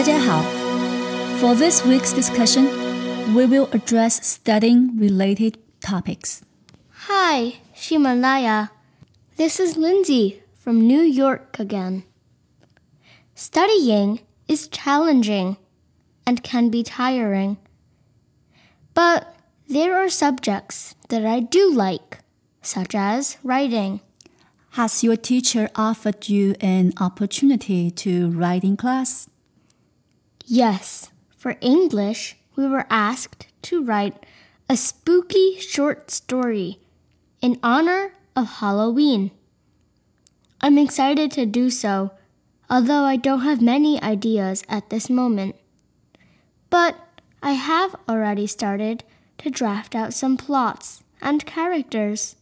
大家好. For this week's discussion, we will address studying related topics. Hi, Ximalaya. This is Lindsay from New York again. Studying is challenging and can be tiring. But there are subjects that I do like, such as writing. Has your teacher offered you an opportunity to write in class? Yes, for English, we were asked to write a spooky short story in honor of Halloween. I'm excited to do so, although I don't have many ideas at this moment. But I have already started to draft out some plots and characters.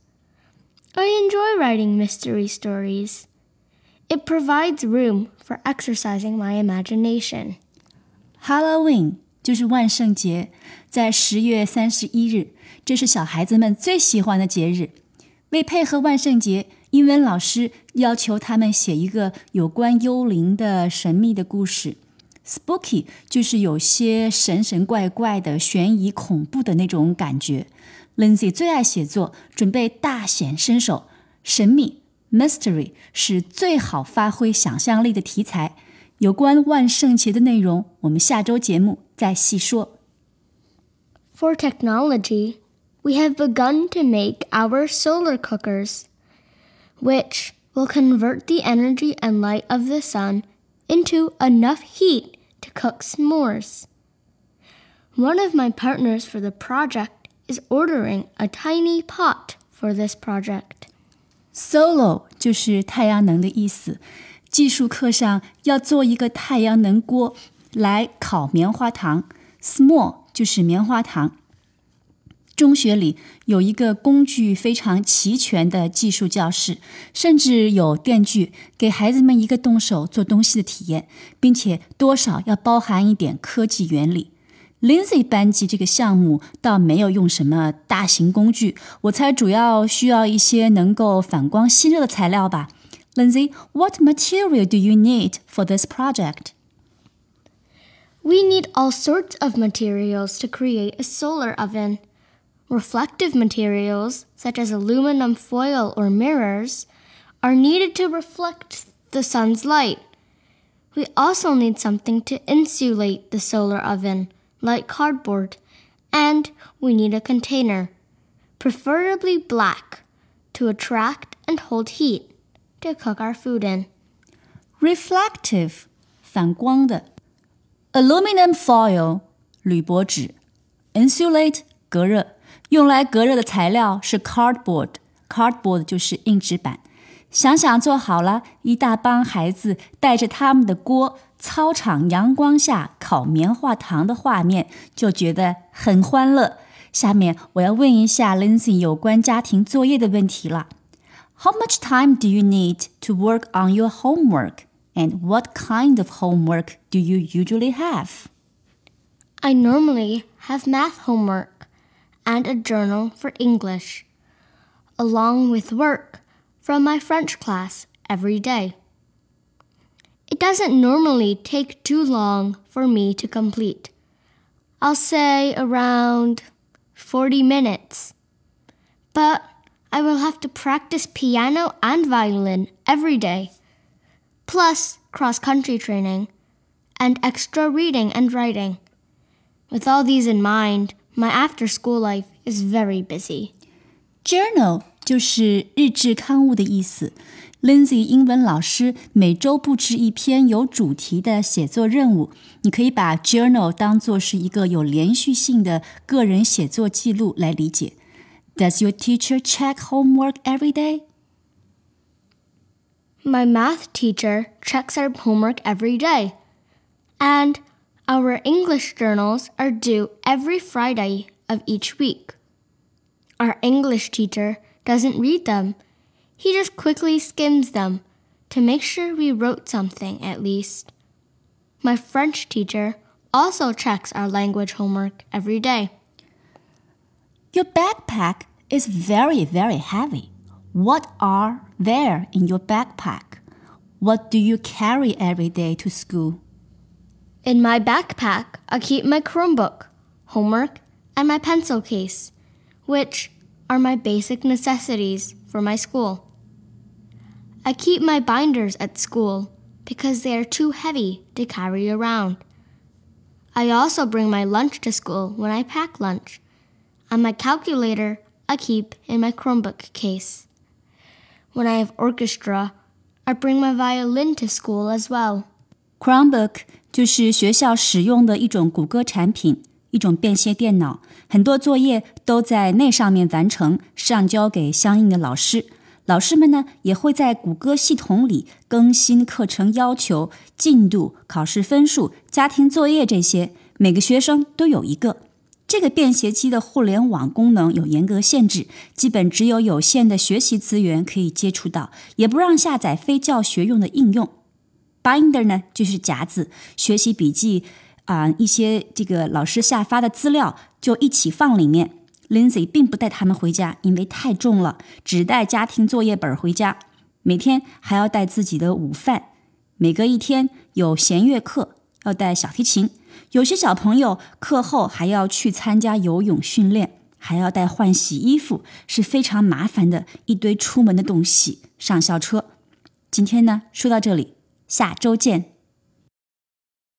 I enjoy writing mystery stories. It provides room for exercising my imagination. Halloween 就是万圣节，在十月三十一日，这是小孩子们最喜欢的节日。为配合万圣节，英文老师要求他们写一个有关幽灵的神秘的故事。Spooky 就是有些神神怪怪的、悬疑恐怖的那种感觉。Lindsay 最爱写作，准备大显身手。神秘 （mystery） 是最好发挥想象力的题材。有关万圣节的内容，我们下周节目再细说。For technology, we have begun to make our solar cookers, which will convert the energy and light of the sun into enough heat to cook s'mores. One of my partners for the project is ordering a tiny pot for this project. Solar 就是太阳能的意思。技术课上要做一个太阳能锅来烤棉花糖，small 就是棉花糖。中学里有一个工具非常齐全的技术教室，甚至有电锯，给孩子们一个动手做东西的体验，并且多少要包含一点科技原理。Lindsay 班级这个项目倒没有用什么大型工具，我猜主要需要一些能够反光吸热的材料吧。Lindsay, what material do you need for this project? We need all sorts of materials to create a solar oven. Reflective materials, such as aluminum foil or mirrors, are needed to reflect the sun's light. We also need something to insulate the solar oven, like cardboard, and we need a container, preferably black, to attract and hold heat to cook our food in. Reflective 反光的，aluminum foil 铝箔纸，insulate 隔热，用来隔热的材料是 cardboard，cardboard 就是硬纸板。想想做好了，一大帮孩子带着他们的锅，操场阳光下烤棉花糖的画面，就觉得很欢乐。下面我要问一下 Lindsay 有关家庭作业的问题了。How much time do you need to work on your homework? And what kind of homework do you usually have? I normally have math homework and a journal for English, along with work from my French class every day. It doesn't normally take too long for me to complete. I'll say around 40 minutes. But I will have to practice piano and violin every day, plus cross country training and extra reading and writing. With all these in mind, my after school life is very busy. Journal 就是日志刊物的意思。Lindsay 英文老师每周布置一篇有主题的写作任务，你可以把 journal 当做是一个有连续性的个人写作记录来理解。 Does your teacher check homework every day? My math teacher checks our homework every day. And our English journals are due every Friday of each week. Our English teacher doesn't read them, he just quickly skims them to make sure we wrote something at least. My French teacher also checks our language homework every day. Your backpack is very, very heavy. What are there in your backpack? What do you carry every day to school? In my backpack, I keep my Chromebook, homework, and my pencil case, which are my basic necessities for my school. I keep my binders at school because they are too heavy to carry around. I also bring my lunch to school when I pack lunch, and my calculator I keep in my Chromebook case. When I have orchestra, I bring my violin to school as well. Chromebook 就是学校使用的一种谷歌产品，一种便携电脑，很多作业都在那上面完成，上交给相应的老师。老师们呢也会在谷歌系统里更新课程要求、进度、考试分数、家庭作业这些，每个学生都有一个。 这个便携机的互联网功能有严格限制，基本只有有限的学习资源可以接触到，也不让下载非教学用的应用。Binder 呢就是夹子，学习笔记啊一些这个老师下发的资料就一起放里面。Lindsay 并不带他们回家，因为太重了，只带家庭作业本回家。每天还要带自己的午饭，每隔一天有弦乐课，要带小提琴。有些小朋友课后还要去参加游泳训练，还要带换洗衣服，是非常麻烦的一堆出门的东西。上校车，今天呢说到这里，下周见。